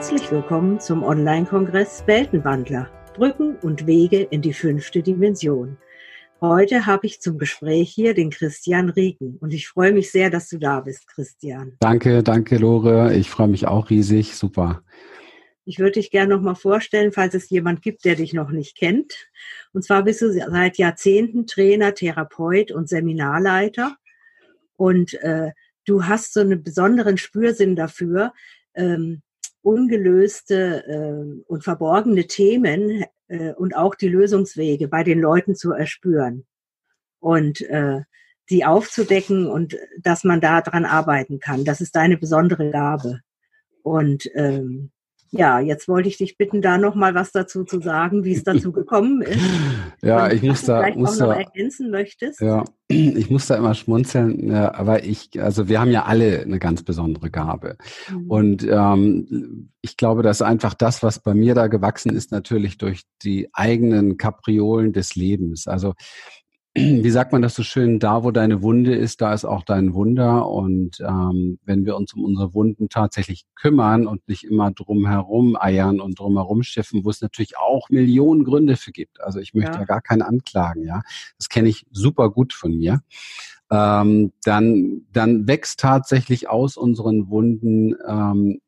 Herzlich willkommen zum Online-Kongress Weltenwandler. Brücken und Wege in die fünfte Dimension. Heute habe ich zum Gespräch hier den Christian Rieken und ich freue mich sehr, dass du da bist, Christian. Danke, danke, Lore. Ich freue mich auch riesig. Super. Ich würde dich gerne noch mal vorstellen, falls es jemand gibt, der dich noch nicht kennt. Und zwar bist du seit Jahrzehnten Trainer, Therapeut und Seminarleiter. Und äh, du hast so einen besonderen Spürsinn dafür, ähm, ungelöste äh, und verborgene Themen äh, und auch die Lösungswege bei den Leuten zu erspüren und äh, die aufzudecken und dass man da dran arbeiten kann. Das ist deine besondere Gabe. Und ähm, ja, jetzt wollte ich dich bitten, da noch mal was dazu zu sagen, wie es dazu gekommen ist. ja, Und ich muss da vielleicht muss auch noch da, ergänzen möchtest. Ja, ich muss da immer schmunzeln, ja, aber ich, also wir haben ja alle eine ganz besondere Gabe. Mhm. Und ähm, ich glaube, dass einfach das, was bei mir da gewachsen ist, natürlich durch die eigenen Kapriolen des Lebens. Also wie sagt man das so schön, da wo deine Wunde ist, da ist auch dein Wunder. Und ähm, wenn wir uns um unsere Wunden tatsächlich kümmern und nicht immer drum herum eiern und drum herum schiffen, wo es natürlich auch Millionen Gründe für gibt. Also ich möchte ja, ja gar keinen anklagen, ja. Das kenne ich super gut von mir. Ähm, dann, dann wächst tatsächlich aus unseren Wunden ähm,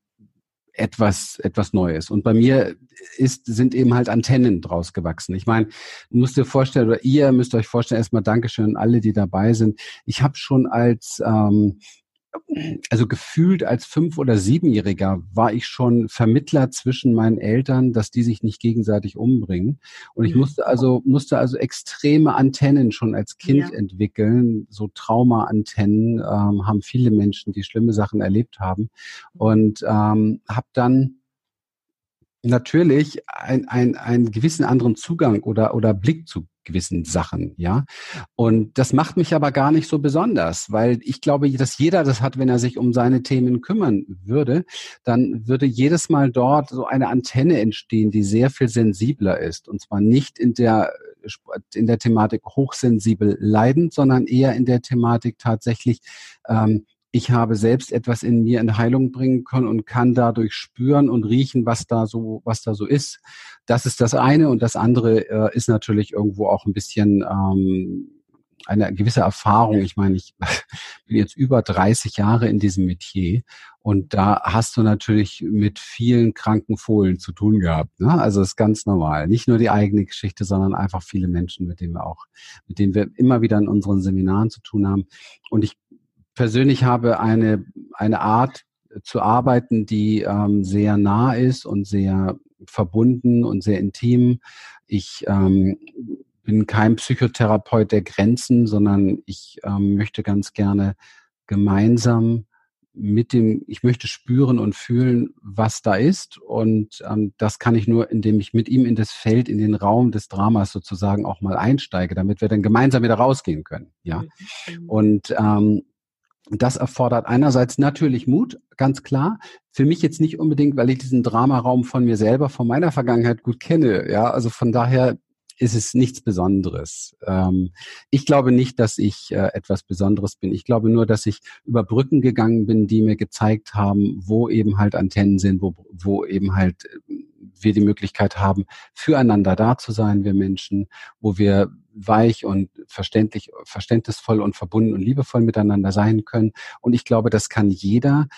etwas, etwas Neues. Und bei mir ist, sind eben halt Antennen draus gewachsen. Ich meine, du musst dir vorstellen, oder ihr müsst euch vorstellen, erstmal Dankeschön an alle, die dabei sind. Ich habe schon als ähm, also gefühlt als fünf- oder siebenjähriger war ich schon Vermittler zwischen meinen Eltern, dass die sich nicht gegenseitig umbringen. Und ich mhm. musste also, musste also extreme Antennen schon als Kind ja. entwickeln. So Trauma-Antennen ähm, haben viele Menschen, die schlimme Sachen erlebt haben. Und ähm, habe dann natürlich ein, ein, einen gewissen anderen Zugang oder, oder Blick zu gewissen Sachen, ja. Und das macht mich aber gar nicht so besonders, weil ich glaube, dass jeder das hat, wenn er sich um seine Themen kümmern würde, dann würde jedes Mal dort so eine Antenne entstehen, die sehr viel sensibler ist. Und zwar nicht in der in der Thematik hochsensibel leidend, sondern eher in der Thematik tatsächlich ähm, ich habe selbst etwas in mir in Heilung bringen können und kann dadurch spüren und riechen, was da so, was da so ist. Das ist das eine und das andere äh, ist natürlich irgendwo auch ein bisschen ähm, eine gewisse Erfahrung. Ich meine, ich bin jetzt über 30 Jahre in diesem Metier und da hast du natürlich mit vielen kranken Fohlen zu tun gehabt. Ne? Also ist ganz normal. Nicht nur die eigene Geschichte, sondern einfach viele Menschen, mit denen wir auch, mit denen wir immer wieder in unseren Seminaren zu tun haben. Und ich persönlich habe eine, eine Art zu arbeiten, die ähm, sehr nah ist und sehr verbunden und sehr intim. Ich ähm, bin kein Psychotherapeut der Grenzen, sondern ich ähm, möchte ganz gerne gemeinsam mit dem, ich möchte spüren und fühlen, was da ist. Und ähm, das kann ich nur, indem ich mit ihm in das Feld, in den Raum des Dramas sozusagen auch mal einsteige, damit wir dann gemeinsam wieder rausgehen können. Ja. Mhm. Und ähm, das erfordert einerseits natürlich Mut, ganz klar. Für mich jetzt nicht unbedingt, weil ich diesen Dramaraum von mir selber, von meiner Vergangenheit gut kenne. Ja, also von daher ist es nichts Besonderes. Ähm, ich glaube nicht, dass ich äh, etwas Besonderes bin. Ich glaube nur, dass ich über Brücken gegangen bin, die mir gezeigt haben, wo eben halt Antennen sind, wo, wo eben halt wir die Möglichkeit haben, füreinander da zu sein, wir Menschen, wo wir weich und verständlich, verständnisvoll und verbunden und liebevoll miteinander sein können. Und ich glaube, das kann jeder,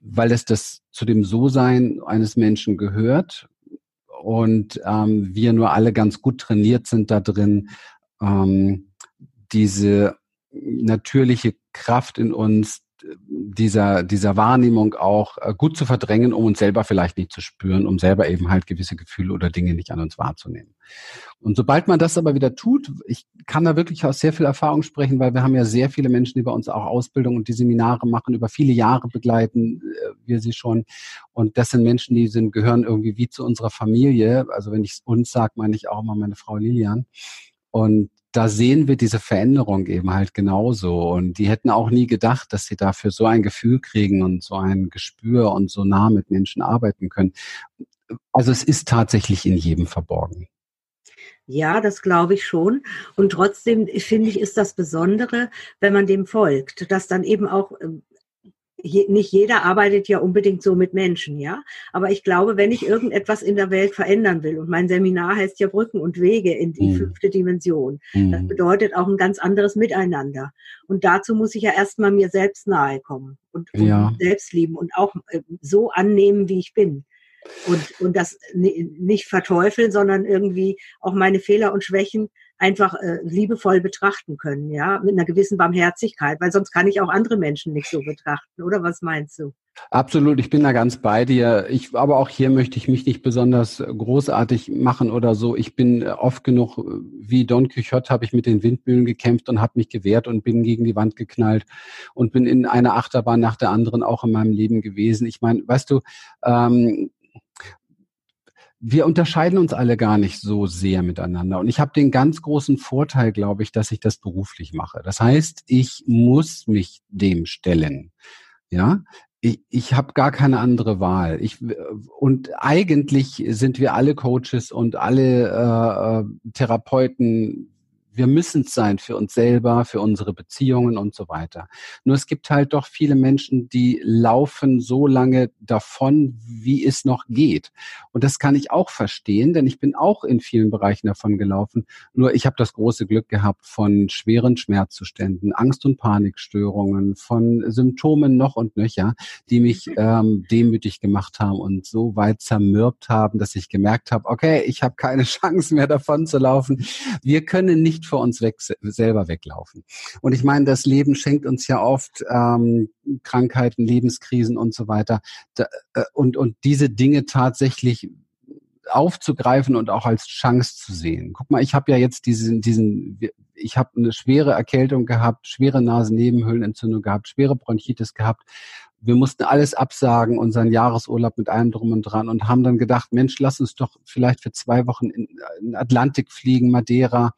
weil es das zu dem So-Sein eines Menschen gehört und ähm, wir nur alle ganz gut trainiert sind da drin, ähm, diese natürliche Kraft in uns dieser, dieser Wahrnehmung auch äh, gut zu verdrängen, um uns selber vielleicht nicht zu spüren, um selber eben halt gewisse Gefühle oder Dinge nicht an uns wahrzunehmen. Und sobald man das aber wieder tut, ich kann da wirklich aus sehr viel Erfahrung sprechen, weil wir haben ja sehr viele Menschen, die bei uns auch Ausbildung und die Seminare machen, über viele Jahre begleiten äh, wir sie schon. Und das sind Menschen, die sind, gehören irgendwie wie zu unserer Familie. Also wenn ich uns sage, meine ich auch immer meine Frau Lilian. Und da sehen wir diese Veränderung eben halt genauso. Und die hätten auch nie gedacht, dass sie dafür so ein Gefühl kriegen und so ein Gespür und so nah mit Menschen arbeiten können. Also es ist tatsächlich in jedem verborgen. Ja, das glaube ich schon. Und trotzdem finde ich, ist das Besondere, wenn man dem folgt, dass dann eben auch ähm, je, nicht jeder arbeitet ja unbedingt so mit Menschen, ja. Aber ich glaube, wenn ich irgendetwas in der Welt verändern will, und mein Seminar heißt ja Brücken und Wege in die mhm. fünfte Dimension, mhm. das bedeutet auch ein ganz anderes Miteinander. Und dazu muss ich ja erstmal mir selbst nahe kommen und, und ja. selbst lieben und auch äh, so annehmen, wie ich bin. Und, und das nicht verteufeln, sondern irgendwie auch meine Fehler und Schwächen einfach äh, liebevoll betrachten können, ja, mit einer gewissen Barmherzigkeit, weil sonst kann ich auch andere Menschen nicht so betrachten, oder was meinst du? Absolut, ich bin da ganz bei dir. Ich, aber auch hier möchte ich mich nicht besonders großartig machen oder so. Ich bin oft genug, wie Don Quixote, habe ich mit den Windmühlen gekämpft und habe mich gewehrt und bin gegen die Wand geknallt und bin in einer Achterbahn nach der anderen auch in meinem Leben gewesen. Ich meine, weißt du, ähm, wir unterscheiden uns alle gar nicht so sehr miteinander. Und ich habe den ganz großen Vorteil, glaube ich, dass ich das beruflich mache. Das heißt, ich muss mich dem stellen. Ja, ich, ich habe gar keine andere Wahl. Ich, und eigentlich sind wir alle Coaches und alle äh, äh Therapeuten wir müssen es sein für uns selber, für unsere Beziehungen und so weiter. Nur es gibt halt doch viele Menschen, die laufen so lange davon, wie es noch geht. Und das kann ich auch verstehen, denn ich bin auch in vielen Bereichen davon gelaufen. Nur ich habe das große Glück gehabt von schweren Schmerzzuständen, Angst- und Panikstörungen, von Symptomen noch und nöcher, die mich ähm, demütig gemacht haben und so weit zermürbt haben, dass ich gemerkt habe, okay, ich habe keine Chance mehr davon zu laufen. Wir können nicht nicht vor uns weg, selber weglaufen. Und ich meine, das Leben schenkt uns ja oft ähm, Krankheiten, Lebenskrisen und so weiter. Da, äh, und, und diese Dinge tatsächlich aufzugreifen und auch als Chance zu sehen. Guck mal, ich habe ja jetzt diesen, diesen, ich habe eine schwere Erkältung gehabt, schwere Nasennebenhöhlenentzündung gehabt, schwere Bronchitis gehabt wir mussten alles absagen, unseren Jahresurlaub mit allem drum und dran und haben dann gedacht, Mensch, lass uns doch vielleicht für zwei Wochen in, in Atlantik fliegen, Madeira.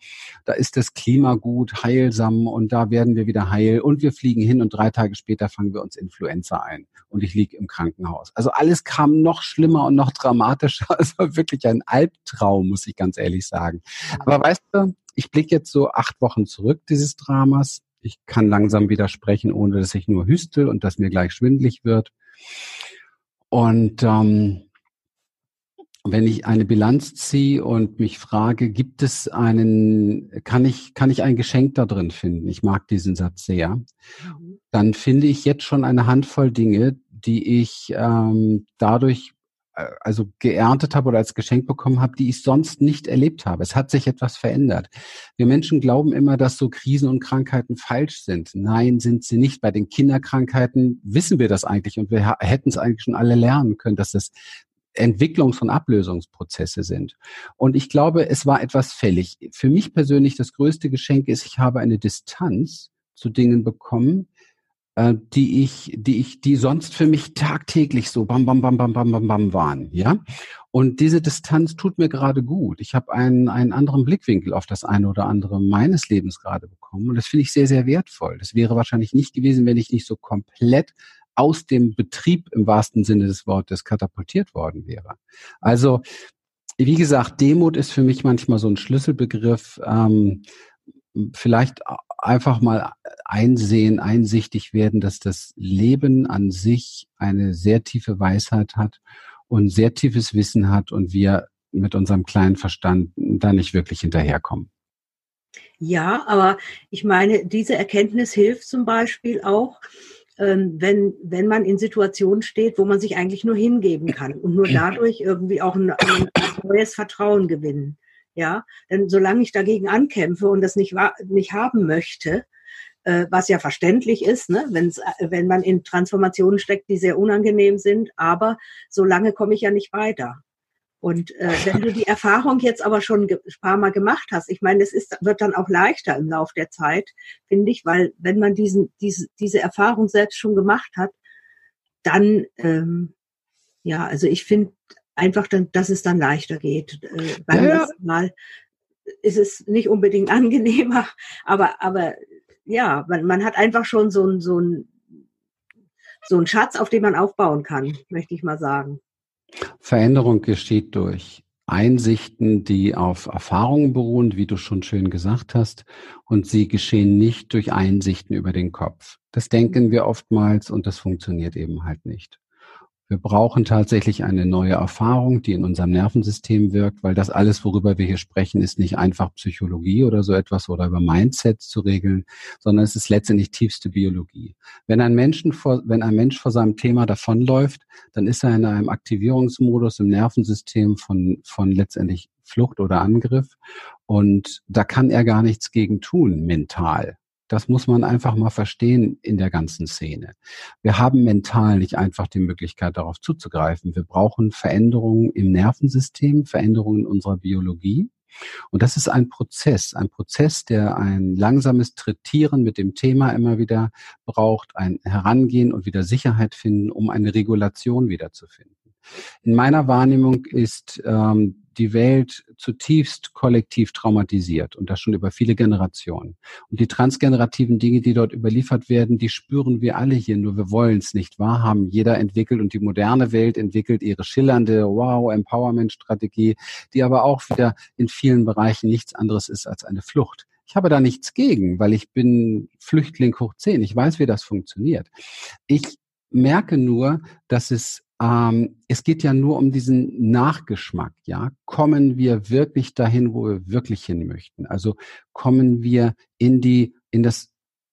Da ist das Klima gut, heilsam und da werden wir wieder heil. Und wir fliegen hin und drei Tage später fangen wir uns Influenza ein und ich liege im Krankenhaus. Also alles kam noch schlimmer und noch dramatischer. Es war wirklich ein Albtraum, muss ich ganz ehrlich sagen. Aber weißt du, ich blicke jetzt so acht Wochen zurück dieses Dramas ich kann langsam wieder sprechen, ohne dass ich nur hüstel und dass mir gleich schwindlig wird. Und ähm, wenn ich eine Bilanz ziehe und mich frage, gibt es einen, kann ich, kann ich ein Geschenk da drin finden? Ich mag diesen Satz sehr. Mhm. Dann finde ich jetzt schon eine Handvoll Dinge, die ich ähm, dadurch also geerntet habe oder als Geschenk bekommen habe, die ich sonst nicht erlebt habe. Es hat sich etwas verändert. Wir Menschen glauben immer, dass so Krisen und Krankheiten falsch sind. Nein, sind sie nicht. Bei den Kinderkrankheiten wissen wir das eigentlich und wir hätten es eigentlich schon alle lernen können, dass das Entwicklungs- und Ablösungsprozesse sind. Und ich glaube, es war etwas fällig. Für mich persönlich das größte Geschenk ist, ich habe eine Distanz zu Dingen bekommen, äh, die ich, die ich, die sonst für mich tagtäglich so bam, bam, bam, bam, bam, bam, bam waren, ja. Und diese Distanz tut mir gerade gut. Ich habe einen, einen anderen Blickwinkel auf das eine oder andere meines Lebens gerade bekommen. Und das finde ich sehr, sehr wertvoll. Das wäre wahrscheinlich nicht gewesen, wenn ich nicht so komplett aus dem Betrieb im wahrsten Sinne des Wortes katapultiert worden wäre. Also, wie gesagt, Demut ist für mich manchmal so ein Schlüsselbegriff. Ähm, vielleicht einfach mal einsehen, einsichtig werden, dass das Leben an sich eine sehr tiefe Weisheit hat und sehr tiefes Wissen hat und wir mit unserem kleinen Verstand da nicht wirklich hinterherkommen. Ja, aber ich meine, diese Erkenntnis hilft zum Beispiel auch, ähm, wenn, wenn man in Situationen steht, wo man sich eigentlich nur hingeben kann und nur dadurch irgendwie auch ein, ein neues Vertrauen gewinnen. Ja, denn solange ich dagegen ankämpfe und das nicht, nicht haben möchte, äh, was ja verständlich ist, ne, wenn's, äh, wenn man in Transformationen steckt, die sehr unangenehm sind, aber solange komme ich ja nicht weiter. Und äh, wenn du die Erfahrung jetzt aber schon ein paar Mal gemacht hast, ich meine, es ist, wird dann auch leichter im Lauf der Zeit, finde ich, weil wenn man diesen, diese, diese Erfahrung selbst schon gemacht hat, dann ähm, ja, also ich finde einfach, dann, dass es dann leichter geht. Äh, beim ja, ja. Mal ist es nicht unbedingt angenehmer, aber, aber ja, man, man hat einfach schon so ein, so ein, so ein Schatz, auf den man aufbauen kann, möchte ich mal sagen. Veränderung geschieht durch Einsichten, die auf Erfahrungen beruhen, wie du schon schön gesagt hast, und sie geschehen nicht durch Einsichten über den Kopf. Das denken wir oftmals und das funktioniert eben halt nicht. Wir brauchen tatsächlich eine neue Erfahrung, die in unserem Nervensystem wirkt, weil das alles, worüber wir hier sprechen, ist nicht einfach Psychologie oder so etwas oder über Mindset zu regeln, sondern es ist letztendlich tiefste Biologie. Wenn ein, Menschen vor, wenn ein Mensch vor seinem Thema davonläuft, dann ist er in einem Aktivierungsmodus im Nervensystem von, von letztendlich Flucht oder Angriff. Und da kann er gar nichts gegen tun, mental. Das muss man einfach mal verstehen in der ganzen Szene. Wir haben mental nicht einfach die Möglichkeit, darauf zuzugreifen. Wir brauchen Veränderungen im Nervensystem, Veränderungen in unserer Biologie. Und das ist ein Prozess, ein Prozess, der ein langsames Trittieren mit dem Thema immer wieder braucht, ein Herangehen und wieder Sicherheit finden, um eine Regulation wiederzufinden. In meiner Wahrnehmung ist ähm, die Welt zutiefst kollektiv traumatisiert und das schon über viele Generationen. Und die transgenerativen Dinge, die dort überliefert werden, die spüren wir alle hier, nur wir wollen es nicht wahrhaben. Jeder entwickelt und die moderne Welt entwickelt ihre schillernde Wow-Empowerment-Strategie, die aber auch wieder in vielen Bereichen nichts anderes ist als eine Flucht. Ich habe da nichts gegen, weil ich bin Flüchtling hoch zehn. Ich weiß, wie das funktioniert. Ich merke nur, dass es ähm, es geht ja nur um diesen Nachgeschmack, ja. Kommen wir wirklich dahin, wo wir wirklich hin möchten? Also kommen wir in die, in das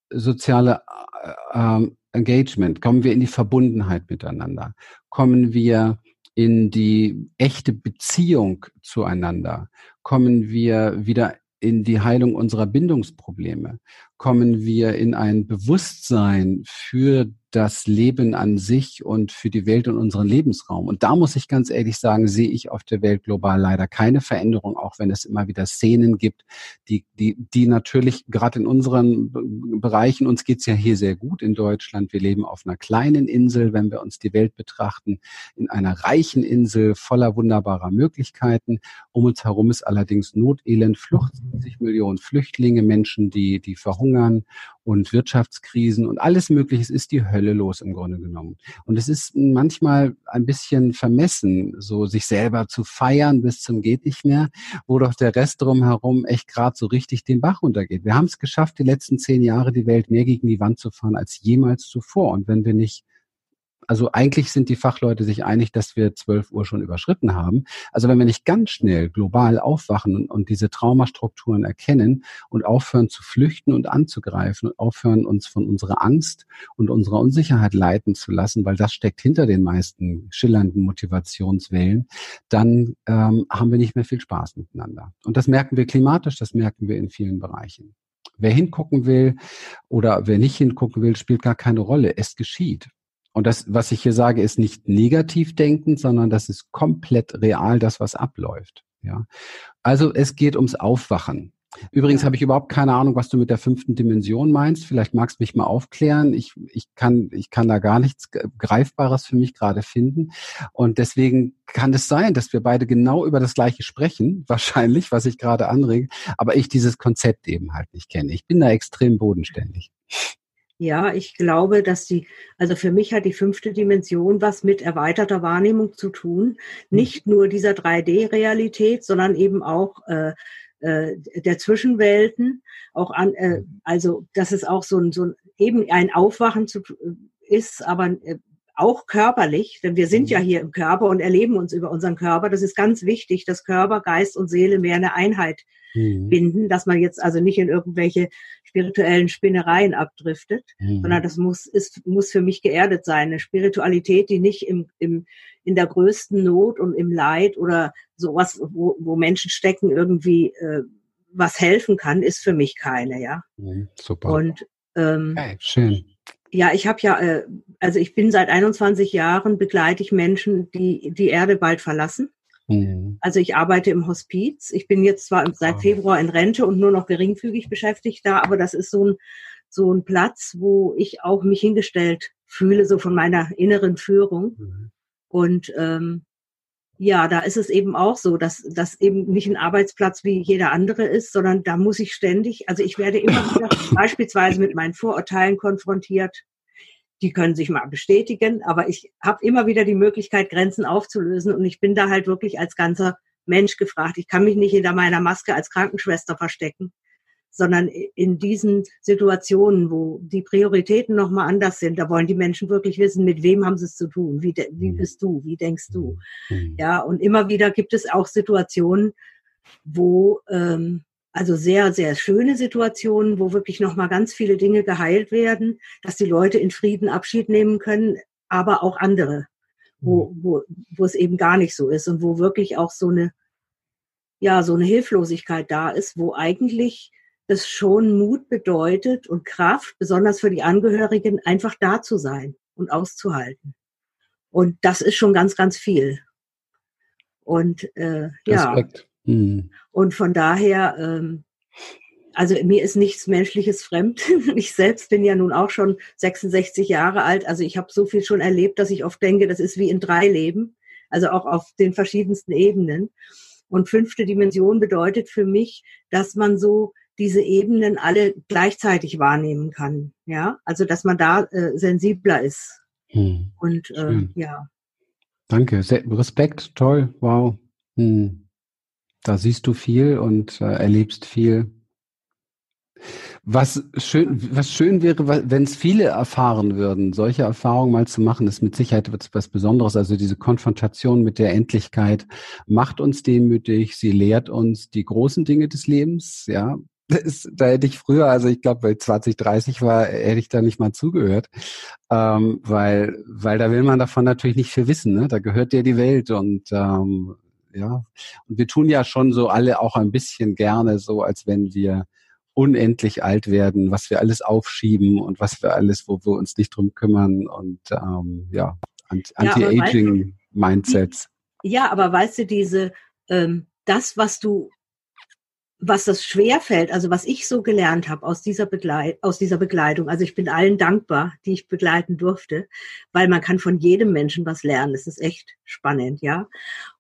soziale äh, ähm, Engagement, kommen wir in die Verbundenheit miteinander, kommen wir in die echte Beziehung zueinander, kommen wir wieder in die Heilung unserer Bindungsprobleme, kommen wir in ein Bewusstsein für das Leben an sich und für die Welt und unseren Lebensraum. Und da muss ich ganz ehrlich sagen, sehe ich auf der Welt global leider keine Veränderung, auch wenn es immer wieder Szenen gibt, die, die, die natürlich gerade in unseren Bereichen, uns geht's ja hier sehr gut in Deutschland. Wir leben auf einer kleinen Insel, wenn wir uns die Welt betrachten, in einer reichen Insel voller wunderbarer Möglichkeiten. Um uns herum ist allerdings Notelend, Flucht, 70 Millionen Flüchtlinge, Menschen, die, die verhungern und Wirtschaftskrisen und alles Mögliche. ist die Hölle los im Grunde genommen. Und es ist manchmal ein bisschen vermessen, so sich selber zu feiern bis zum geht nicht mehr, wo doch der Rest drumherum echt gerade so richtig den Bach runtergeht. Wir haben es geschafft, die letzten zehn Jahre die Welt mehr gegen die Wand zu fahren als jemals zuvor. Und wenn wir nicht also eigentlich sind die Fachleute sich einig, dass wir 12 Uhr schon überschritten haben. Also wenn wir nicht ganz schnell global aufwachen und, diese Traumastrukturen erkennen und aufhören zu flüchten und anzugreifen und aufhören uns von unserer Angst und unserer Unsicherheit leiten zu lassen, weil das steckt hinter den meisten schillernden Motivationswellen, dann ähm, haben wir nicht mehr viel Spaß miteinander. Und das merken wir klimatisch, das merken wir in vielen Bereichen. Wer hingucken will oder wer nicht hingucken will, spielt gar keine Rolle. Es geschieht. Und das, was ich hier sage, ist nicht negativ denkend, sondern das ist komplett real, das, was abläuft. Ja. Also es geht ums Aufwachen. Übrigens habe ich überhaupt keine Ahnung, was du mit der fünften Dimension meinst. Vielleicht magst du mich mal aufklären. Ich, ich, kann, ich kann da gar nichts Greifbares für mich gerade finden. Und deswegen kann es sein, dass wir beide genau über das Gleiche sprechen, wahrscheinlich, was ich gerade anrege, aber ich dieses Konzept eben halt nicht kenne. Ich bin da extrem bodenständig. Ja, ich glaube, dass die, also für mich hat die fünfte Dimension was mit erweiterter Wahrnehmung zu tun. Mhm. Nicht nur dieser 3D-Realität, sondern eben auch äh, äh, der Zwischenwelten. Auch an, äh, also dass es auch so ein, so ein eben ein Aufwachen zu, ist, aber äh, auch körperlich, denn wir sind ja mhm. hier im Körper und erleben uns über unseren Körper. Das ist ganz wichtig, dass Körper, Geist und Seele mehr eine Einheit mhm. binden, dass man jetzt also nicht in irgendwelche spirituellen Spinnereien abdriftet, mhm. sondern das muss, ist, muss für mich geerdet sein. Eine Spiritualität, die nicht im, im, in der größten Not und im Leid oder sowas, wo, wo Menschen stecken, irgendwie äh, was helfen kann, ist für mich keine, ja. Mhm, super. Und ähm, okay, schön ja, ich habe ja, äh, also ich bin seit 21 Jahren begleite ich Menschen, die die Erde bald verlassen. Mhm. Also ich arbeite im Hospiz. Ich bin jetzt zwar seit Februar in Rente und nur noch geringfügig beschäftigt da, aber das ist so ein so ein Platz, wo ich auch mich hingestellt fühle, so von meiner inneren Führung. Mhm. Und ähm, ja, da ist es eben auch so, dass das eben nicht ein Arbeitsplatz wie jeder andere ist, sondern da muss ich ständig, also ich werde immer wieder beispielsweise mit meinen Vorurteilen konfrontiert. Die können sich mal bestätigen, aber ich habe immer wieder die Möglichkeit, Grenzen aufzulösen und ich bin da halt wirklich als ganzer Mensch gefragt. Ich kann mich nicht hinter meiner Maske als Krankenschwester verstecken, sondern in diesen Situationen, wo die Prioritäten nochmal anders sind, da wollen die Menschen wirklich wissen, mit wem haben sie es zu tun, wie, wie mhm. bist du, wie denkst du. Mhm. Ja, und immer wieder gibt es auch Situationen, wo ähm, also sehr, sehr schöne Situationen, wo wirklich nochmal ganz viele Dinge geheilt werden, dass die Leute in Frieden Abschied nehmen können, aber auch andere, wo, mhm. wo, wo es eben gar nicht so ist und wo wirklich auch so eine, ja, so eine Hilflosigkeit da ist, wo eigentlich es schon Mut bedeutet und Kraft, besonders für die Angehörigen, einfach da zu sein und auszuhalten. Und das ist schon ganz, ganz viel. Und äh, ja. Mhm. Und von daher, ähm, also mir ist nichts Menschliches fremd. Ich selbst bin ja nun auch schon 66 Jahre alt. Also ich habe so viel schon erlebt, dass ich oft denke, das ist wie in drei Leben. Also auch auf den verschiedensten Ebenen. Und fünfte Dimension bedeutet für mich, dass man so diese Ebenen alle gleichzeitig wahrnehmen kann. Ja, also dass man da äh, sensibler ist. Hm. Und äh, ja. Danke, Respekt, toll, wow. Hm. Da siehst du viel und äh, erlebst viel. Was schön, was schön wäre, wenn es viele erfahren würden, solche Erfahrungen mal zu machen, ist mit Sicherheit was Besonderes. Also diese Konfrontation mit der Endlichkeit macht uns demütig, sie lehrt uns die großen Dinge des Lebens, ja, ist, da hätte ich früher, also ich glaube, bei 20, 30 war, hätte ich da nicht mal zugehört, ähm, weil, weil da will man davon natürlich nicht viel wissen. Ne? Da gehört dir die Welt und ähm, ja, und wir tun ja schon so alle auch ein bisschen gerne so, als wenn wir unendlich alt werden, was wir alles aufschieben und was wir alles, wo wir uns nicht drum kümmern und ähm, ja, Anti-Aging-Mindsets. Ja, aber weißt du, diese ähm, das, was du was das schwer fällt, also was ich so gelernt habe aus dieser Begleit aus dieser Begleitung, also ich bin allen dankbar, die ich begleiten durfte, weil man kann von jedem Menschen was lernen. Das ist echt spannend, ja.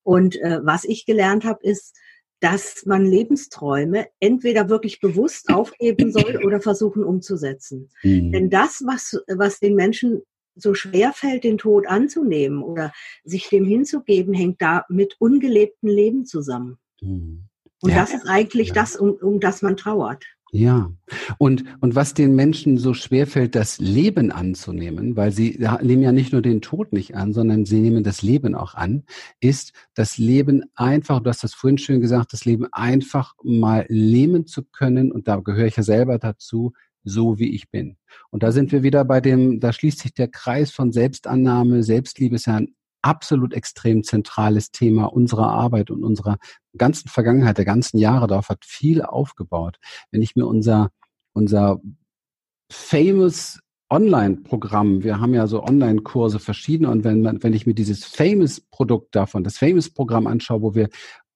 Und äh, was ich gelernt habe, ist, dass man Lebensträume entweder wirklich bewusst aufgeben soll oder versuchen umzusetzen. Mhm. Denn das, was was den Menschen so schwer fällt, den Tod anzunehmen oder sich dem hinzugeben, hängt da mit ungelebten Leben zusammen. Mhm. Und ja. das ist eigentlich ja. das, um, um das man trauert. Ja, und, und was den Menschen so schwer fällt, das Leben anzunehmen, weil sie nehmen ja nicht nur den Tod nicht an, sondern sie nehmen das Leben auch an, ist das Leben einfach, du hast das vorhin schön gesagt, das Leben einfach mal leben zu können, und da gehöre ich ja selber dazu, so wie ich bin. Und da sind wir wieder bei dem, da schließt sich der Kreis von Selbstannahme, Selbstliebe ist ja ein absolut extrem zentrales Thema unserer Arbeit und unserer ganzen Vergangenheit, der ganzen Jahre darauf hat viel aufgebaut. Wenn ich mir unser, unser famous Online-Programm, wir haben ja so Online-Kurse verschiedene und wenn man, wenn ich mir dieses Famous-Produkt davon, das Famous-Programm anschaue, wo wir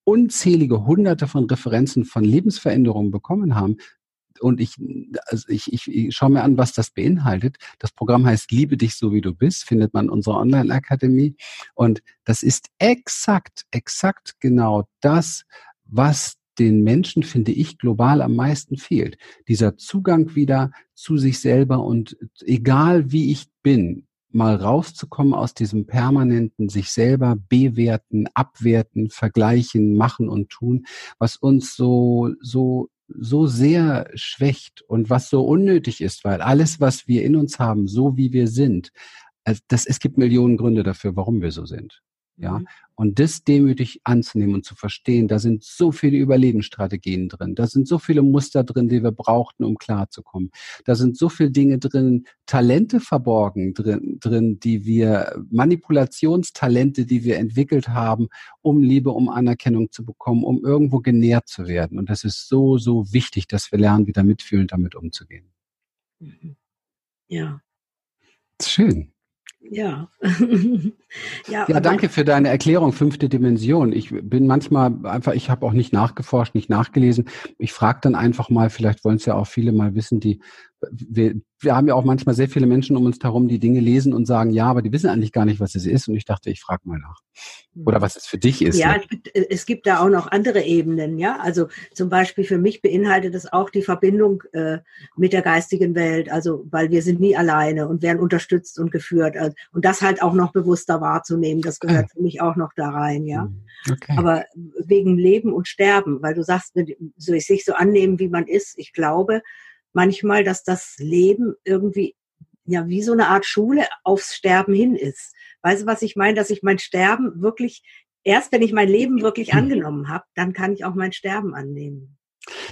unzählige hunderte von Referenzen von Lebensveränderungen bekommen haben, und ich, also ich, ich, ich schaue mir an, was das beinhaltet. Das Programm heißt Liebe dich so wie du bist, findet man in unserer Online-Akademie. Und das ist exakt, exakt genau das, was den Menschen, finde ich, global am meisten fehlt. Dieser Zugang wieder zu sich selber und egal wie ich bin, mal rauszukommen aus diesem permanenten sich selber bewerten, abwerten, vergleichen, machen und tun, was uns so, so so sehr schwächt und was so unnötig ist, weil alles, was wir in uns haben, so wie wir sind, also das, es gibt Millionen Gründe dafür, warum wir so sind. Ja, mhm. und das demütig anzunehmen und zu verstehen, da sind so viele Überlebensstrategien drin, da sind so viele Muster drin, die wir brauchten, um klarzukommen. Da sind so viele Dinge drin, Talente verborgen drin, drin, die wir, Manipulationstalente, die wir entwickelt haben, um Liebe, um Anerkennung zu bekommen, um irgendwo genährt zu werden. Und das ist so, so wichtig, dass wir lernen, wieder mitfühlend damit umzugehen. Mhm. Ja. Schön. Ja. ja, ja, danke für deine Erklärung, fünfte Dimension. Ich bin manchmal einfach, ich habe auch nicht nachgeforscht, nicht nachgelesen. Ich frage dann einfach mal, vielleicht wollen es ja auch viele mal wissen, die wir, wir haben ja auch manchmal sehr viele Menschen um uns herum, die Dinge lesen und sagen, ja, aber die wissen eigentlich gar nicht, was es ist. Und ich dachte, ich frage mal nach. Oder was es für dich ist. Ja, ne? es, gibt, es gibt da auch noch andere Ebenen, ja. Also zum Beispiel für mich beinhaltet es auch die Verbindung äh, mit der geistigen Welt. Also weil wir sind nie alleine und werden unterstützt und geführt. Also, und das halt auch noch bewusster wahrzunehmen, das gehört ah. für mich auch noch da rein, ja. Hm, okay. Aber wegen Leben und Sterben, weil du sagst, so ich sich so annehmen, wie man ist, ich glaube, manchmal, dass das Leben irgendwie ja wie so eine Art Schule aufs Sterben hin ist. Weißt du, was ich meine? Dass ich mein Sterben wirklich, erst wenn ich mein Leben wirklich hm. angenommen habe, dann kann ich auch mein Sterben annehmen.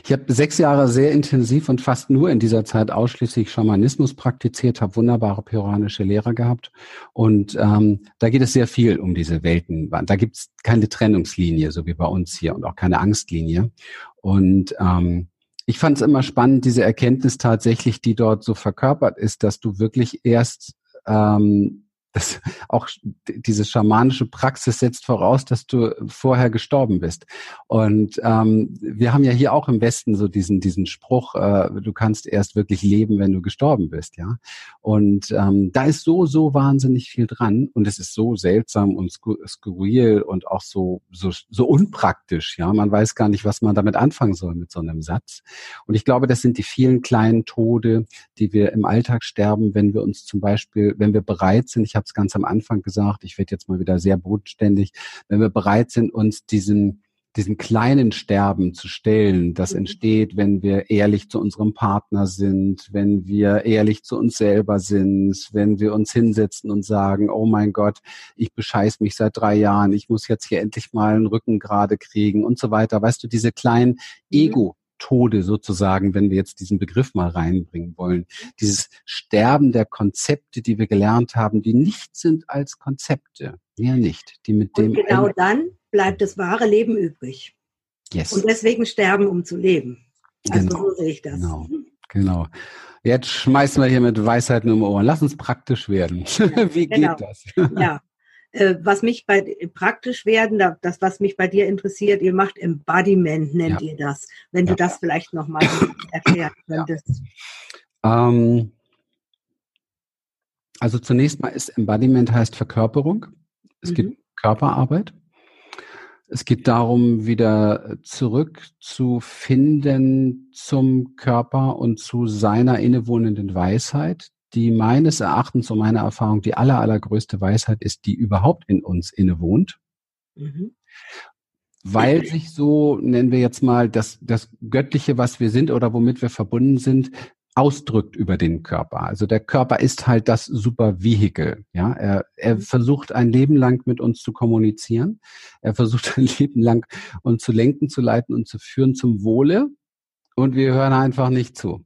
Ich habe sechs Jahre sehr intensiv und fast nur in dieser Zeit ausschließlich Schamanismus praktiziert, habe wunderbare peruanische Lehrer gehabt und ähm, da geht es sehr viel um diese Welten. Da gibt es keine Trennungslinie, so wie bei uns hier und auch keine Angstlinie. Und ähm, ich fand es immer spannend, diese Erkenntnis tatsächlich, die dort so verkörpert ist, dass du wirklich erst ähm, das auch diese schamanische Praxis setzt voraus, dass du vorher gestorben bist. Und ähm, wir haben ja hier auch im Westen so diesen diesen Spruch: äh, Du kannst erst wirklich leben, wenn du gestorben bist, ja. Und ähm, da ist so so wahnsinnig viel dran und es ist so seltsam und skurril und auch so so so unpraktisch, ja. Man weiß gar nicht, was man damit anfangen soll mit so einem Satz. Und ich glaube, das sind die vielen kleinen Tode, die wir im Alltag sterben, wenn wir uns zum Beispiel, wenn wir bereit sind. Ich habe habe es ganz am Anfang gesagt, ich werde jetzt mal wieder sehr bodenständig, wenn wir bereit sind, uns diesen diesen kleinen Sterben zu stellen, das mhm. entsteht, wenn wir ehrlich zu unserem Partner sind, wenn wir ehrlich zu uns selber sind, wenn wir uns hinsetzen und sagen, oh mein Gott, ich bescheiß mich seit drei Jahren, ich muss jetzt hier endlich mal einen Rücken gerade kriegen und so weiter. Weißt du, diese kleinen mhm. Ego, Tode sozusagen, wenn wir jetzt diesen Begriff mal reinbringen wollen. Dieses Sterben der Konzepte, die wir gelernt haben, die nicht sind als Konzepte, mehr nicht, die mit dem. Und genau dann bleibt das wahre Leben übrig. Yes. Und deswegen sterben, um zu leben. Also genau. so sehe ich das. Genau. Genau. Jetzt schmeißen wir hier mit Weisheiten um Ohren. Lass uns praktisch werden. Ja, Wie genau. geht das? ja, was mich bei praktisch werden, das, was mich bei dir interessiert, ihr macht Embodiment, nennt ja. ihr das. Wenn ja. du das vielleicht nochmal erklären könntest. Ja. Ähm, also zunächst mal ist Embodiment heißt Verkörperung. Es mhm. gibt Körperarbeit. Es geht darum, wieder zurückzufinden zum Körper und zu seiner innewohnenden Weisheit, die meines Erachtens und meiner Erfahrung die aller, allergrößte Weisheit ist, die überhaupt in uns innewohnt. Mhm. Weil sich so, nennen wir jetzt mal, das, das Göttliche, was wir sind oder womit wir verbunden sind, ausdrückt über den Körper. Also der Körper ist halt das super Vehikel. Ja, er, er mhm. versucht ein Leben lang mit uns zu kommunizieren. Er versucht ein Leben lang uns zu lenken, zu leiten und zu führen zum Wohle. Und wir hören einfach nicht zu.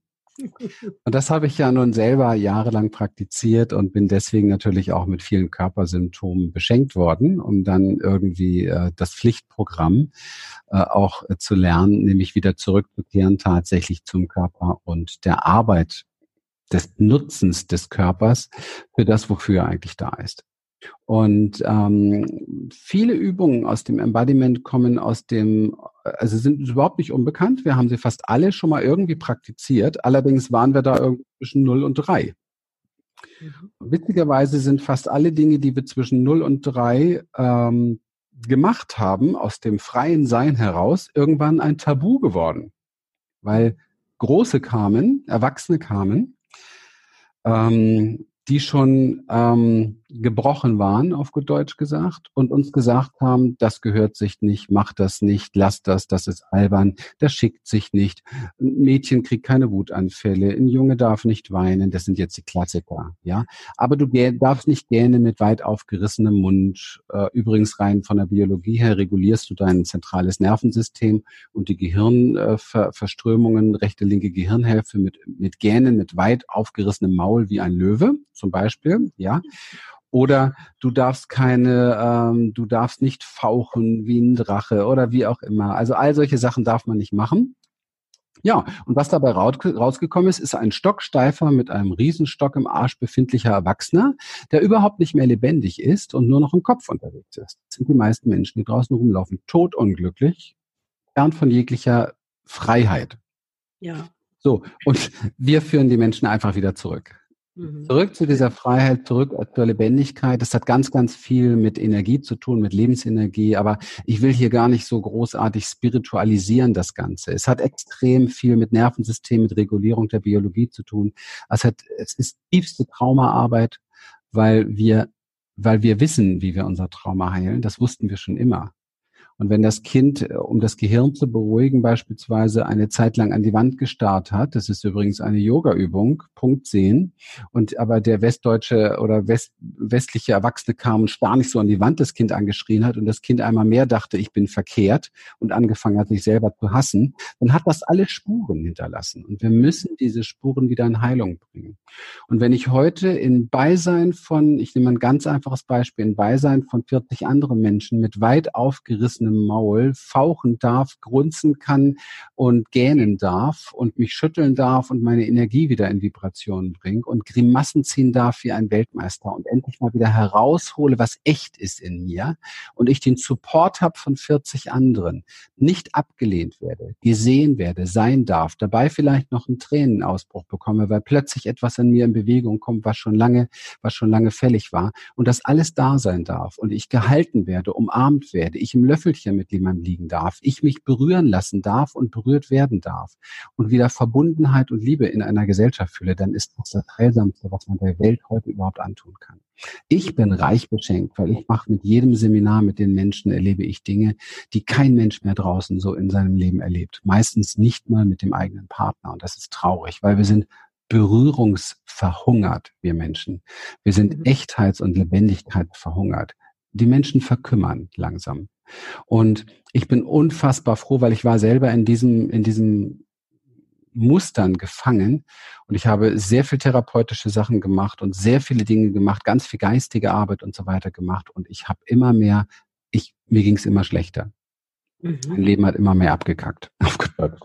Und das habe ich ja nun selber jahrelang praktiziert und bin deswegen natürlich auch mit vielen Körpersymptomen beschenkt worden, um dann irgendwie äh, das Pflichtprogramm äh, auch äh, zu lernen, nämlich wieder zurückzukehren tatsächlich zum Körper und der Arbeit des Nutzens des Körpers für das, wofür er eigentlich da ist. Und ähm, viele Übungen aus dem Embodiment kommen aus dem, also sind überhaupt nicht unbekannt. Wir haben sie fast alle schon mal irgendwie praktiziert. Allerdings waren wir da irgendwie zwischen 0 und 3. Mhm. Witzigerweise sind fast alle Dinge, die wir zwischen 0 und 3 ähm, gemacht haben, aus dem freien Sein heraus, irgendwann ein Tabu geworden. Weil Große kamen, Erwachsene kamen, ähm, die schon ähm, gebrochen waren, auf gut Deutsch gesagt, und uns gesagt haben, das gehört sich nicht, mach das nicht, lass das, das ist albern, das schickt sich nicht. Ein Mädchen kriegt keine Wutanfälle, ein Junge darf nicht weinen, das sind jetzt die Klassiker, ja. Aber du darfst nicht gerne mit weit aufgerissenem Mund. Äh, übrigens rein von der Biologie her regulierst du dein zentrales Nervensystem und die Gehirnverströmungen, äh, rechte, linke Gehirnhälfte mit, mit Gähnen, mit weit aufgerissenem Maul wie ein Löwe zum Beispiel, ja. Oder du darfst keine, ähm, du darfst nicht fauchen wie ein Drache oder wie auch immer. Also all solche Sachen darf man nicht machen. Ja, und was dabei rausgekommen ist, ist ein stocksteifer mit einem Riesenstock im Arsch befindlicher Erwachsener, der überhaupt nicht mehr lebendig ist und nur noch im Kopf unterwegs ist. Das sind die meisten Menschen, die draußen rumlaufen, totunglücklich, fern von jeglicher Freiheit. Ja. So, und wir führen die Menschen einfach wieder zurück. Mhm. Zurück zu dieser Freiheit, zurück zur Lebendigkeit. Das hat ganz, ganz viel mit Energie zu tun, mit Lebensenergie. Aber ich will hier gar nicht so großartig spiritualisieren, das Ganze. Es hat extrem viel mit Nervensystem, mit Regulierung der Biologie zu tun. Es hat, es ist tiefste Traumaarbeit, weil wir, weil wir wissen, wie wir unser Trauma heilen. Das wussten wir schon immer. Und wenn das Kind, äh, um das Gehirn zu beruhigen, beispielsweise eine Zeit lang an die Wand gestarrt hat, das ist übrigens eine Yoga-Übung, Punkt sehen, und aber der westdeutsche oder west, westliche Erwachsene kam und starr nicht so an die Wand das Kind angeschrien hat und das Kind einmal mehr dachte, ich bin verkehrt und angefangen hat, sich selber zu hassen, dann hat das alle Spuren hinterlassen. Und wir müssen diese Spuren wieder in Heilung bringen. Und wenn ich heute in Beisein von, ich nehme ein ganz einfaches Beispiel, in Beisein von 40 anderen Menschen mit weit aufgerissenen offenem Maul fauchen darf, grunzen kann und gähnen darf und mich schütteln darf und meine Energie wieder in Vibrationen bringt und Grimassen ziehen darf wie ein Weltmeister und endlich mal wieder heraushole, was echt ist in mir und ich den Support habe von 40 anderen, nicht abgelehnt werde, gesehen werde, sein darf, dabei vielleicht noch einen Tränenausbruch bekomme, weil plötzlich etwas in mir in Bewegung kommt, was schon lange, was schon lange fällig war und das alles da sein darf und ich gehalten werde, umarmt werde, ich im Löffelchen Köpfchen, mit dem man liegen darf, ich mich berühren lassen darf und berührt werden darf und wieder Verbundenheit und Liebe in einer Gesellschaft fühle, dann ist das das Heilsamste, was man der Welt heute überhaupt antun kann. Ich bin reich beschenkt, weil ich mache mit jedem Seminar mit den Menschen erlebe ich Dinge, die kein Mensch mehr draußen so in seinem Leben erlebt. Meistens nicht mal mit dem eigenen Partner. Und das ist traurig, weil wir sind berührungsverhungert, wir Menschen. Wir sind mhm. Echtheits- und Lebendigkeit verhungert. Die Menschen verkümmern langsam. Und ich bin unfassbar froh, weil ich war selber in diesem, in diesem Mustern gefangen und ich habe sehr viel therapeutische Sachen gemacht und sehr viele Dinge gemacht, ganz viel geistige Arbeit und so weiter gemacht und ich habe immer mehr, ich, mir ging es immer schlechter. Mhm. Mein Leben hat immer mehr abgekackt, auf gesagt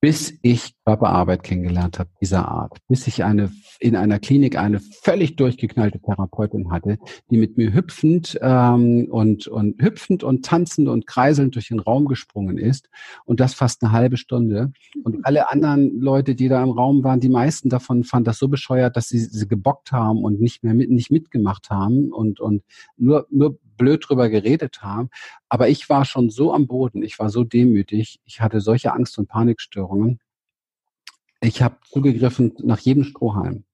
bis ich Körperarbeit kennengelernt habe dieser Art, bis ich eine in einer Klinik eine völlig durchgeknallte Therapeutin hatte, die mit mir hüpfend ähm, und und hüpfend und tanzend und kreiselnd durch den Raum gesprungen ist und das fast eine halbe Stunde. Und alle anderen Leute, die da im Raum waren, die meisten davon fanden das so bescheuert, dass sie, sie gebockt haben und nicht mehr mit nicht mitgemacht haben und und nur nur blöd drüber geredet haben. Aber ich war schon so am Boden, ich war so demütig, ich hatte solche Angst- und Panikstörungen. Ich habe zugegriffen nach jedem Strohhalm.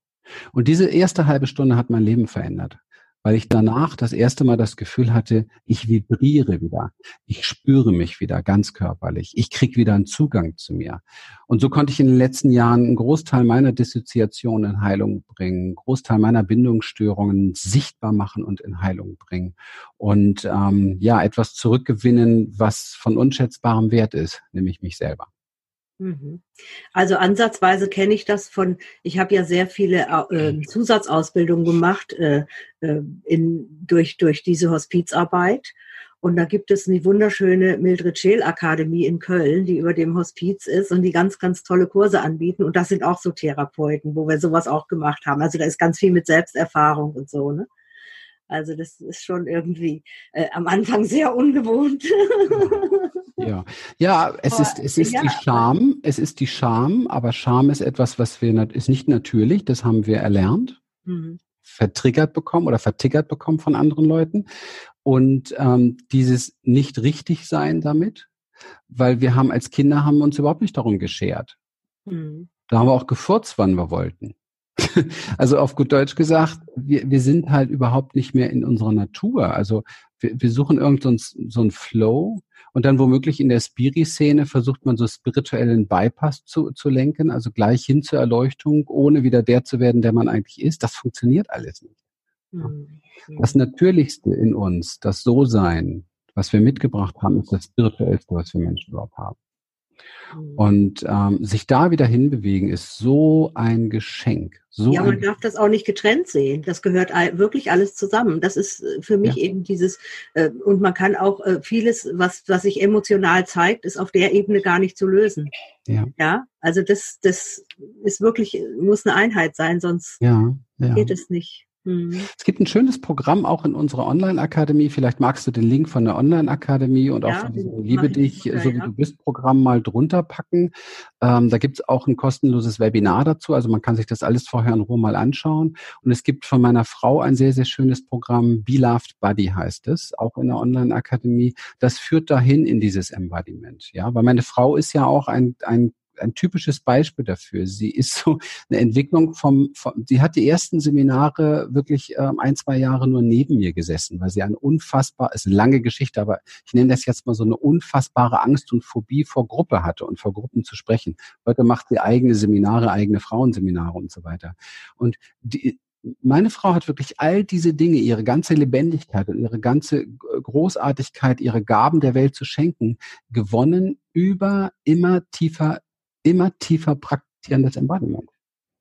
Und diese erste halbe Stunde hat mein Leben verändert weil ich danach das erste Mal das Gefühl hatte, ich vibriere wieder, ich spüre mich wieder ganz körperlich, ich kriege wieder einen Zugang zu mir. Und so konnte ich in den letzten Jahren einen Großteil meiner Dissoziation in Heilung bringen, einen Großteil meiner Bindungsstörungen sichtbar machen und in Heilung bringen. Und ähm, ja, etwas zurückgewinnen, was von unschätzbarem Wert ist, nämlich mich selber. Mhm. Also ansatzweise kenne ich das von, ich habe ja sehr viele äh, Zusatzausbildungen gemacht äh, äh, in, durch, durch diese Hospizarbeit. Und da gibt es eine wunderschöne Mildred Scheel Akademie in Köln, die über dem Hospiz ist und die ganz, ganz tolle Kurse anbieten. Und das sind auch so Therapeuten, wo wir sowas auch gemacht haben. Also da ist ganz viel mit Selbsterfahrung und so, ne? Also das ist schon irgendwie äh, am Anfang sehr ungewohnt. Ja, ja, es aber, ist es ist ja. die Scham, es ist die Scham, aber Scham ist etwas, was wir ist nicht natürlich, das haben wir erlernt, mhm. vertriggert bekommen oder vertiggert bekommen von anderen Leuten und ähm, dieses nicht richtig sein damit, weil wir haben als Kinder haben uns überhaupt nicht darum geschert. Mhm. Da haben wir auch gefurzt, wann wir wollten. also auf gut Deutsch gesagt, wir, wir sind halt überhaupt nicht mehr in unserer Natur. Also wir, wir suchen irgendeinen so, so einen Flow und dann womöglich in der Spiri-Szene versucht man so spirituellen Bypass zu, zu lenken, also gleich hin zur Erleuchtung, ohne wieder der zu werden, der man eigentlich ist. Das funktioniert alles nicht. Mhm. Das Natürlichste in uns, das So-Sein, was wir mitgebracht haben, ist das Spirituellste, was wir Menschen überhaupt haben. Mhm. Und ähm, sich da wieder hinbewegen, ist so ein Geschenk. So ja, man darf das auch nicht getrennt sehen. Das gehört wirklich alles zusammen. Das ist äh, für mich ja. eben dieses, äh, und man kann auch äh, vieles, was, was sich emotional zeigt, ist auf der Ebene gar nicht zu lösen. Ja. Ja, also das, das ist wirklich, muss eine Einheit sein, sonst ja, ja. geht es nicht. Mhm. Es gibt ein schönes Programm auch in unserer Online-Akademie. Vielleicht magst du den Link von der Online-Akademie und auch ja, von diesem Liebe dich, so wie ja. du bist Programm mal drunter packen. Ähm, da gibt es auch ein kostenloses Webinar dazu. Also man kann sich das alles vorher in Ruhe mal anschauen. Und es gibt von meiner Frau ein sehr, sehr schönes Programm. Be Loved Body heißt es, auch in der Online-Akademie. Das führt dahin in dieses Embodiment. Ja, weil meine Frau ist ja auch ein, ein ein typisches Beispiel dafür. Sie ist so eine Entwicklung vom, vom sie hat die ersten Seminare wirklich ähm, ein, zwei Jahre nur neben mir gesessen, weil sie eine unfassbar, ist eine lange Geschichte, aber ich nenne das jetzt mal so eine unfassbare Angst und Phobie vor Gruppe hatte und vor Gruppen zu sprechen. Heute macht sie eigene Seminare, eigene Frauenseminare und so weiter. Und die, meine Frau hat wirklich all diese Dinge, ihre ganze Lebendigkeit und ihre ganze Großartigkeit, ihre Gaben der Welt zu schenken, gewonnen über immer tiefer immer tiefer praktizierendes Embodiment.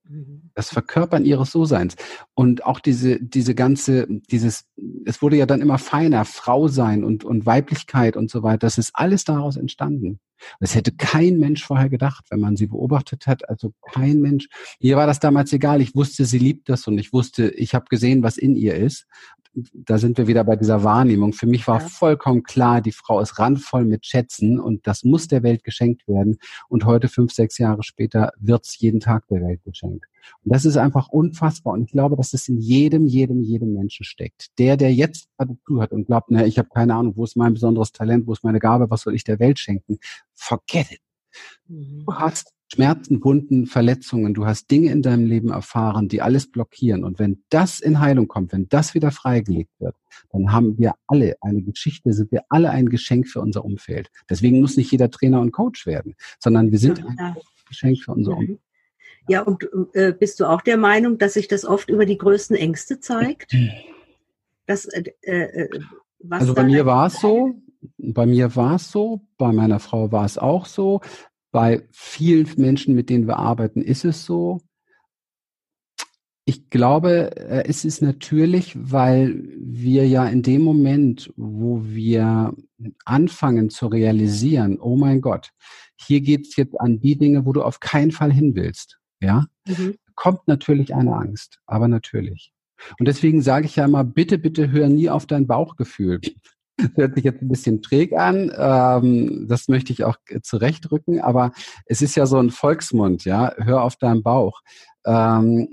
Mhm. Das Verkörpern ihres So-Seins. Und auch diese, diese ganze, dieses, es wurde ja dann immer feiner, Frau sein und, und Weiblichkeit und so weiter. Das ist alles daraus entstanden. Das hätte kein Mensch vorher gedacht, wenn man sie beobachtet hat. Also kein Mensch. Mir war das damals egal. Ich wusste, sie liebt das und ich wusste, ich habe gesehen, was in ihr ist da sind wir wieder bei dieser Wahrnehmung. Für mich war ja. vollkommen klar, die Frau ist randvoll mit Schätzen und das muss der Welt geschenkt werden. Und heute, fünf, sechs Jahre später, wird's jeden Tag der Welt geschenkt. Und das ist einfach unfassbar. Und ich glaube, dass es in jedem, jedem, jedem Menschen steckt. Der, der jetzt gerade zuhört und glaubt, na, ich habe keine Ahnung, wo ist mein besonderes Talent, wo ist meine Gabe, was soll ich der Welt schenken? Forget it. Mhm. Du hast Schmerzen, Wunden, Verletzungen, du hast Dinge in deinem Leben erfahren, die alles blockieren. Und wenn das in Heilung kommt, wenn das wieder freigelegt wird, dann haben wir alle eine Geschichte, sind wir alle ein Geschenk für unser Umfeld. Deswegen muss nicht jeder Trainer und Coach werden, sondern wir sind ein Geschenk für unser Umfeld. Ja, und äh, bist du auch der Meinung, dass sich das oft über die größten Ängste zeigt? Das, äh, äh, also bei mir war es so, bei mir war es so, bei meiner Frau war es auch so. Bei vielen Menschen, mit denen wir arbeiten, ist es so. Ich glaube, äh, es ist natürlich, weil wir ja in dem Moment, wo wir anfangen zu realisieren, oh mein Gott, hier geht es jetzt an die Dinge, wo du auf keinen Fall hin willst, ja, mhm. kommt natürlich eine Angst, aber natürlich. Und deswegen sage ich ja immer, bitte, bitte hör nie auf dein Bauchgefühl. Das hört sich jetzt ein bisschen träg an. Ähm, das möchte ich auch zurechtrücken. Aber es ist ja so ein Volksmund, ja. Hör auf deinen Bauch. Ähm,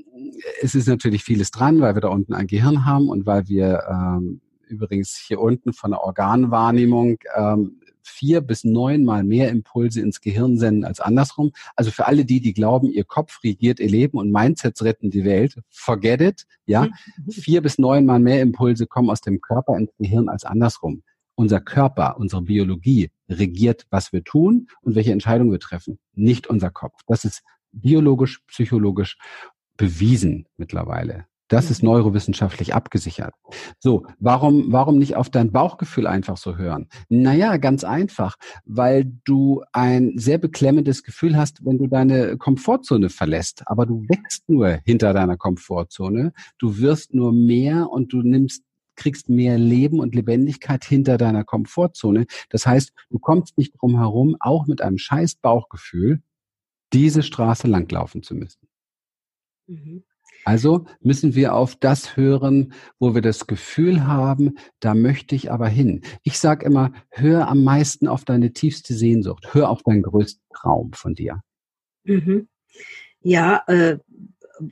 es ist natürlich vieles dran, weil wir da unten ein Gehirn haben und weil wir ähm, übrigens hier unten von der Organwahrnehmung ähm, vier bis neunmal mehr Impulse ins Gehirn senden als andersrum. Also für alle die, die glauben, ihr Kopf regiert ihr Leben und Mindsets retten die Welt, forget it. Ja, mhm. vier bis neunmal mehr Impulse kommen aus dem Körper ins Gehirn als andersrum. Unser Körper, unsere Biologie regiert, was wir tun und welche Entscheidungen wir treffen, nicht unser Kopf. Das ist biologisch, psychologisch bewiesen mittlerweile. Das ist mhm. neurowissenschaftlich abgesichert. So, warum, warum nicht auf dein Bauchgefühl einfach so hören? Naja, ganz einfach, weil du ein sehr beklemmendes Gefühl hast, wenn du deine Komfortzone verlässt. Aber du wächst nur hinter deiner Komfortzone. Du wirst nur mehr und du nimmst kriegst mehr Leben und Lebendigkeit hinter deiner Komfortzone. Das heißt, du kommst nicht drum herum, auch mit einem scheiß Bauchgefühl, diese Straße langlaufen zu müssen. Mhm. Also müssen wir auf das hören, wo wir das Gefühl haben, da möchte ich aber hin. Ich sage immer, hör am meisten auf deine tiefste Sehnsucht, hör auf deinen größten Traum von dir. Mhm. Ja, äh,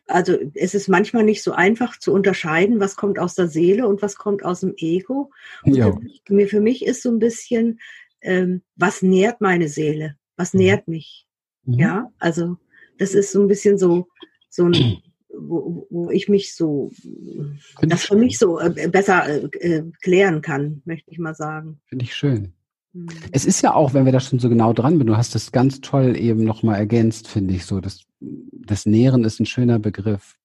also es ist manchmal nicht so einfach zu unterscheiden, was kommt aus der Seele und was kommt aus dem Ego. Ja. Für, mich, ist so ein bisschen, ähm, was nährt meine Seele? Was mhm. nährt mich? Mhm. Ja, also das ist so ein bisschen so, so ein wo, wo ich mich so, Find das für mich so äh, besser äh, äh, klären kann, möchte ich mal sagen. Finde ich schön. Hm. Es ist ja auch, wenn wir da schon so genau dran sind, du hast das ganz toll eben nochmal ergänzt, finde ich so. Das, das Nähren ist ein schöner Begriff.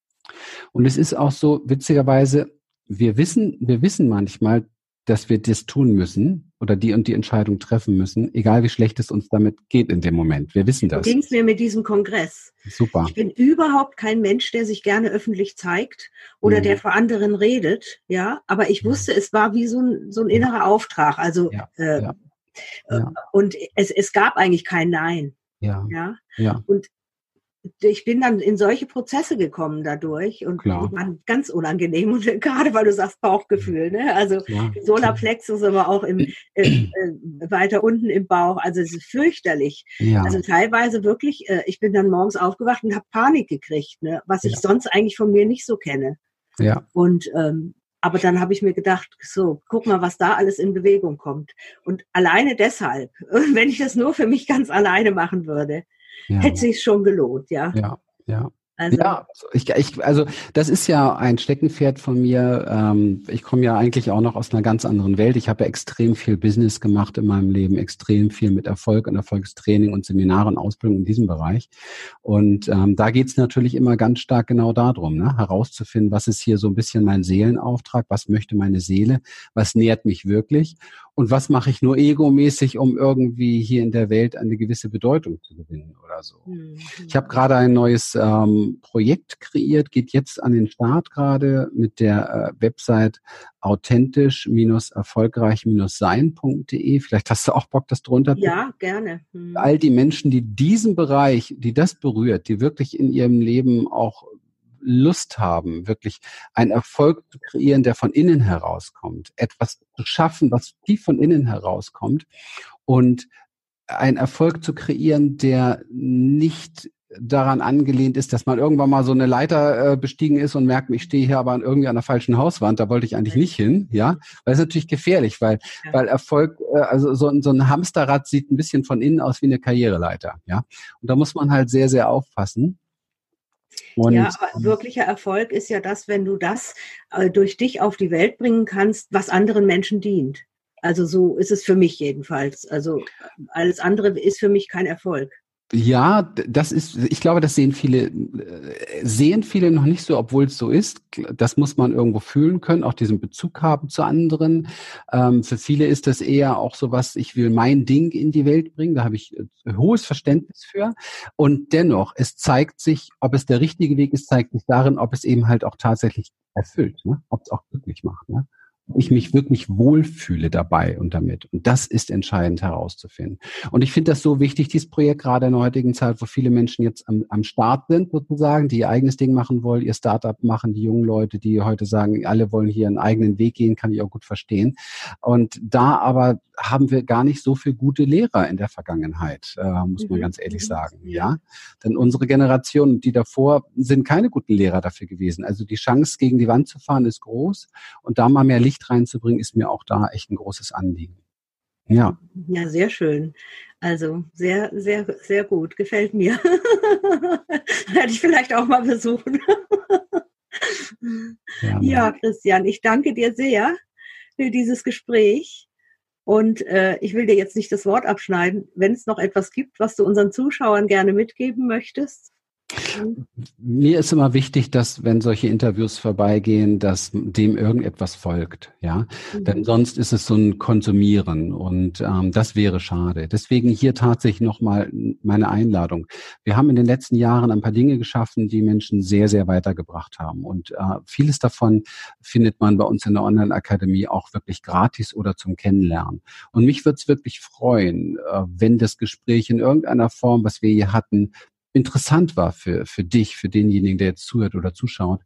Und es ist auch so, witzigerweise, wir wissen, wir wissen manchmal, dass wir das tun müssen oder die und die Entscheidung treffen müssen, egal wie schlecht es uns damit geht in dem Moment. Wir wissen das. Ging es mir mit diesem Kongress. Super. Ich bin überhaupt kein Mensch, der sich gerne öffentlich zeigt oder mhm. der vor anderen redet, ja. Aber ich wusste, es war wie so ein, so ein innerer Auftrag. Also ja, äh, ja. Äh, und es, es gab eigentlich kein Nein. Ja. Ja. ja. Und ich bin dann in solche Prozesse gekommen dadurch und Klar. die waren ganz unangenehm und gerade weil du sagst Bauchgefühl, ne? Also Ja. Solarplexus, aber auch im, äh, äh, weiter unten im Bauch. Also es ist fürchterlich. Ja. Also teilweise wirklich, äh, ich bin dann morgens aufgewacht und habe Panik gekriegt, ne? was ich Ja. sonst eigentlich von mir nicht so kenne. ja. Und ähm, aber dann habe ich mir gedacht, so, guck mal, was da alles in Bewegung kommt. Und alleine deshalb, wenn ich das nur für mich ganz alleine machen würde, ja. hätte sich schon gelohnt, ja. Ja, ja. Also, Ja, ich, ich, also das ist ja ein Steckenpferd von mir. Ähm, ich komme ja eigentlich auch noch aus einer ganz anderen Welt. Ich habe ja extrem viel Business gemacht in meinem Leben, extrem viel mit Erfolg und Erfolgstraining und Seminare und Ausbildung in diesem Bereich. Und ähm, da geht's natürlich immer ganz stark genau darum, ne? herauszufinden, was ist hier so ein bisschen mein Seelenauftrag, was möchte meine Seele, was nährt mich wirklich und was mache ich nur egomäßig, um irgendwie hier in der Welt eine gewisse Bedeutung zu gewinnen oder so. hm, Ich habe gerade ein neues ähm, Projekt kreiert, geht jetzt an den Start gerade mit der äh, Website authentisch-erfolgreich-sein.de. Vielleicht hast du auch Bock, das drunter zu ja, gerne. Hm. all die Menschen, die diesen Bereich, die das berührt, die wirklich in ihrem Leben auch Lust haben, wirklich einen Erfolg zu kreieren, der von innen herauskommt, etwas zu schaffen, was tief von innen herauskommt und einen Erfolg zu kreieren, der nicht daran angelehnt ist, dass man irgendwann mal so eine Leiter äh, bestiegen ist und merkt, ich stehe hier aber an irgendwie an der falschen Hauswand, da wollte ich eigentlich nicht hin, ja, weil es natürlich gefährlich, weil Ja. weil Erfolg, äh, also so, ein- so ein Hamsterrad sieht ein bisschen von innen aus wie eine Karriereleiter, ja, und da muss man halt sehr sehr aufpassen. Und ja, aber wirklicher Erfolg ist ja das, wenn du das äh, durch dich auf die Welt bringen kannst, was anderen Menschen dient. Also so ist es für mich jedenfalls. Also äh, alles andere ist für mich kein Erfolg. Ja, das ist, ich glaube, das sehen viele, äh, sehen viele noch nicht so, obwohl es so ist. Das muss man irgendwo fühlen können, auch diesen Bezug haben zu anderen. Ähm, für viele ist das eher auch so was, ich will mein Ding in die Welt bringen. Da habe ich äh, hohes Verständnis für. Und dennoch, es zeigt sich, ob es der richtige Weg ist, zeigt sich darin, ob es eben halt auch tatsächlich erfüllt, ne? ob es auch glücklich macht. Ne? Ich mich wirklich wohlfühle dabei und damit. Und das ist entscheidend herauszufinden. Und ich finde das so wichtig, dieses Projekt gerade in der heutigen Zeit, wo viele Menschen jetzt am, am Start sind, sozusagen, die ihr eigenes Ding machen wollen, ihr Startup machen, die jungen Leute, die heute sagen, alle wollen hier einen eigenen Weg gehen, kann ich auch gut verstehen. Und da aber haben wir gar nicht so viele gute Lehrer in der Vergangenheit, äh, muss man Mhm. ganz ehrlich Mhm. sagen. Ja. Ja, denn unsere Generation, die davor sind keine guten Lehrer dafür gewesen. Also die Chance, gegen die Wand zu fahren, ist groß. Und da mal mehr Licht reinzubringen, ist mir auch da echt ein großes Anliegen. Ja. Ja, sehr schön. Also sehr, sehr, sehr gut. Gefällt mir. Werde ich vielleicht auch mal besuchen. Gerne. Ja, Christian, ich danke dir sehr für dieses Gespräch. Und äh, ich will dir jetzt nicht das Wort abschneiden. Wenn es noch etwas gibt, was du unseren Zuschauern gerne mitgeben möchtest. Mir ist immer wichtig, dass wenn solche Interviews vorbeigehen, dass dem irgendetwas folgt, ja. Denn sonst ist es so ein Konsumieren und ähm, das wäre schade. Deswegen hier tatsächlich nochmal meine Einladung. Wir haben in den letzten Jahren ein paar Dinge geschaffen, die Menschen sehr, sehr weitergebracht haben. Und äh, vieles davon findet man bei uns in der Online-Akademie auch wirklich gratis oder zum Kennenlernen. Und mich würde es wirklich freuen, äh, wenn das Gespräch in irgendeiner Form, was wir hier hatten, interessant war für, für dich, für denjenigen, der jetzt zuhört oder zuschaut,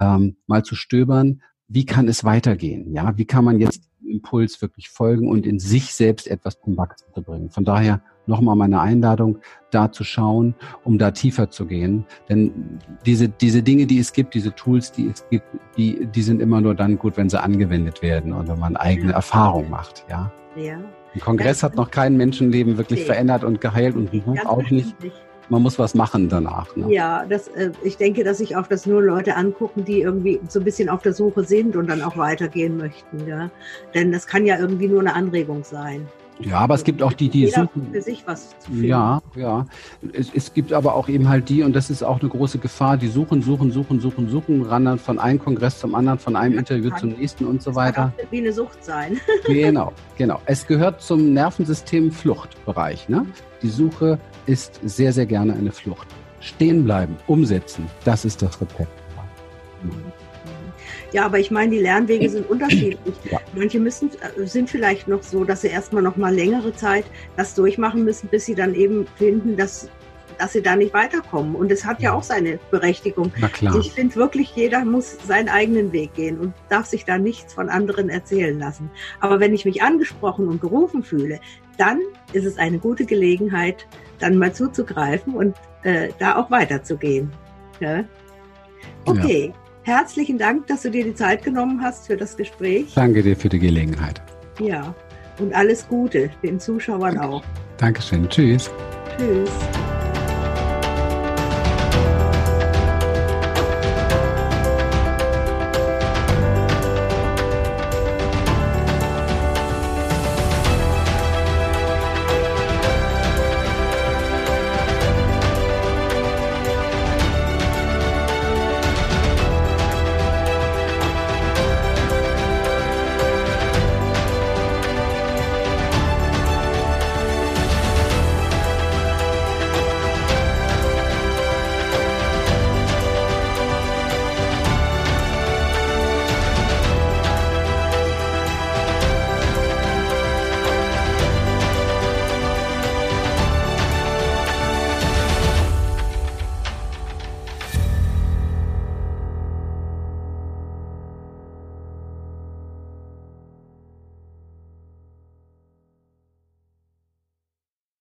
ähm, mal zu stöbern, wie kann es weitergehen? Ja, wie kann man jetzt dem Impuls wirklich folgen und in sich selbst etwas zum Wachsen zu bringen? Von daher nochmal meine Einladung, da zu schauen, um da tiefer zu gehen. Denn diese, diese Dinge, die es gibt, diese Tools, die es gibt, die, die sind immer nur dann gut, wenn sie angewendet werden und wenn man eigene Ja. Erfahrung macht. Ja. Ja. Ein Kongress Ja. hat noch kein Menschenleben wirklich Nee. verändert und geheilt und ein Buch auch nicht. nicht. Man muss was machen danach. Ne? Ja, das, äh, ich denke, dass sich auch das nur Leute angucken, die irgendwie so ein bisschen auf der Suche sind und dann auch weitergehen möchten. Ja? Denn das kann ja irgendwie nur eine Anregung sein. Ja, aber es gibt auch die, die suchen. für sich was zu finden. Ja, ja. Es, es gibt aber auch eben halt die, und das ist auch eine große Gefahr, die suchen, suchen, suchen, suchen, suchen, rannern von einem Kongress zum anderen, von einem Interview kann- zum nächsten und so Das kann weiter. auch wie eine Sucht sein. Genau, genau. Es gehört zum Nervensystem Fluchtbereich. Ne? Die Suche ist sehr, sehr gerne eine Flucht. Stehen bleiben, umsetzen, das ist das Rezept. Ja, aber ich meine, die Lernwege sind unterschiedlich. Ja. Manche müssen, äh, sind vielleicht noch so, dass sie erstmal noch mal längere Zeit das durchmachen müssen, bis sie dann eben finden, dass dass sie da nicht weiterkommen. Und es hat ja auch seine Berechtigung. Na klar. Ich finde wirklich, jeder muss seinen eigenen Weg gehen und darf sich da nichts von anderen erzählen lassen. Aber wenn ich mich angesprochen und gerufen fühle, dann ist es eine gute Gelegenheit, dann mal zuzugreifen und äh, da auch weiterzugehen. Ja? Okay. Ja. Herzlichen Dank, dass du dir die Zeit genommen hast für das Gespräch. Danke dir für die Gelegenheit. Ja, und alles Gute den Zuschauern auch. Dankeschön. Tschüss. Tschüss.